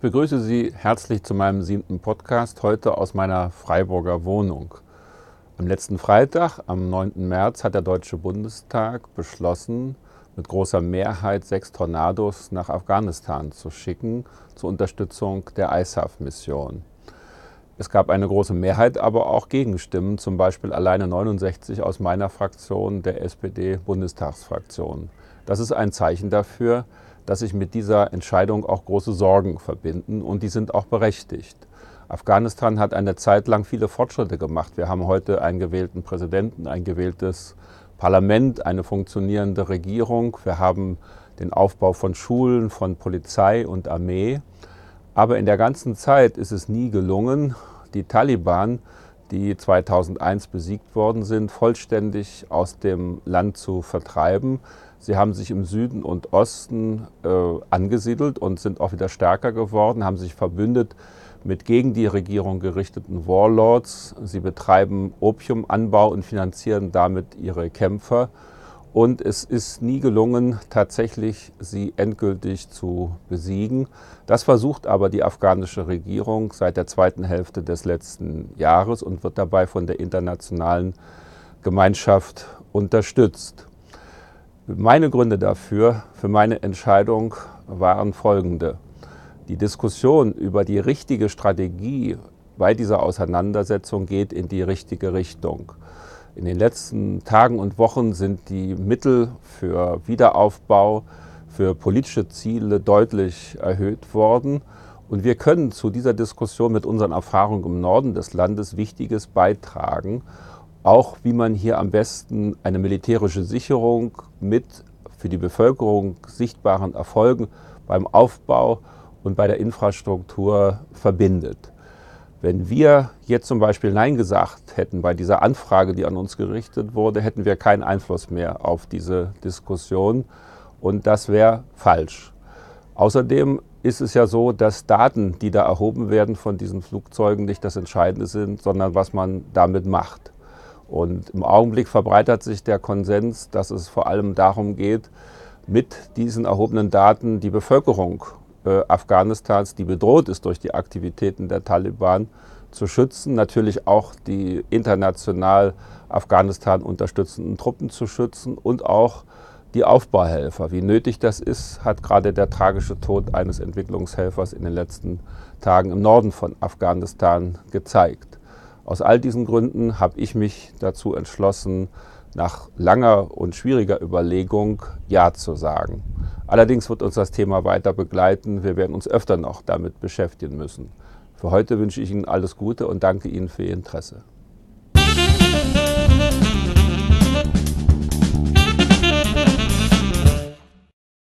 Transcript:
begrüße Sie herzlich zu meinem siebten Podcast, heute aus meiner Freiburger Wohnung. Am letzten Freitag, am 9. März, hat der Deutsche Bundestag beschlossen, mit großer Mehrheit sechs Tornados nach Afghanistan zu schicken zur Unterstützung der ISAF-Mission. Es gab eine große Mehrheit, aber auch Gegenstimmen, zum Beispiel alleine 69 aus meiner Fraktion, der SPD-Bundestagsfraktion. Das ist ein Zeichen dafür, dass sich mit dieser Entscheidung auch große Sorgen verbinden und die sind auch berechtigt. Afghanistan hat eine Zeit lang viele Fortschritte gemacht. Wir haben heute einen gewählten Präsidenten, ein gewähltes Parlament, eine funktionierende Regierung. Wir haben den Aufbau von Schulen, von Polizei und Armee. Aber in der ganzen Zeit ist es nie gelungen, die Taliban, die 2001 besiegt worden sind, vollständig aus dem Land zu vertreiben. Sie haben sich im Süden und Osten äh, angesiedelt und sind auch wieder stärker geworden, haben sich verbündet mit gegen die Regierung gerichteten Warlords. Sie betreiben Opiumanbau und finanzieren damit ihre Kämpfer. Und es ist nie gelungen, tatsächlich sie endgültig zu besiegen. Das versucht aber die afghanische Regierung seit der zweiten Hälfte des letzten Jahres und wird dabei von der internationalen Gemeinschaft unterstützt. Meine Gründe dafür, für meine Entscheidung waren folgende. Die Diskussion über die richtige Strategie bei dieser Auseinandersetzung geht in die richtige Richtung. In den letzten Tagen und Wochen sind die Mittel für Wiederaufbau, für politische Ziele deutlich erhöht worden. Und wir können zu dieser Diskussion mit unseren Erfahrungen im Norden des Landes Wichtiges beitragen. Auch wie man hier am besten eine militärische Sicherung mit für die Bevölkerung sichtbaren Erfolgen beim Aufbau und bei der Infrastruktur verbindet. Wenn wir jetzt zum Beispiel Nein gesagt hätten bei dieser Anfrage, die an uns gerichtet wurde, hätten wir keinen Einfluss mehr auf diese Diskussion und das wäre falsch. Außerdem ist es ja so, dass Daten, die da erhoben werden von diesen Flugzeugen, nicht das Entscheidende sind, sondern was man damit macht. Und im Augenblick verbreitert sich der Konsens, dass es vor allem darum geht, mit diesen erhobenen Daten die Bevölkerung äh, Afghanistans, die bedroht ist durch die Aktivitäten der Taliban, zu schützen, natürlich auch die international Afghanistan unterstützenden Truppen zu schützen und auch die Aufbauhelfer. Wie nötig das ist, hat gerade der tragische Tod eines Entwicklungshelfers in den letzten Tagen im Norden von Afghanistan gezeigt. Aus all diesen Gründen habe ich mich dazu entschlossen, nach langer und schwieriger Überlegung Ja zu sagen. Allerdings wird uns das Thema weiter begleiten. Wir werden uns öfter noch damit beschäftigen müssen. Für heute wünsche ich Ihnen alles Gute und danke Ihnen für Ihr Interesse.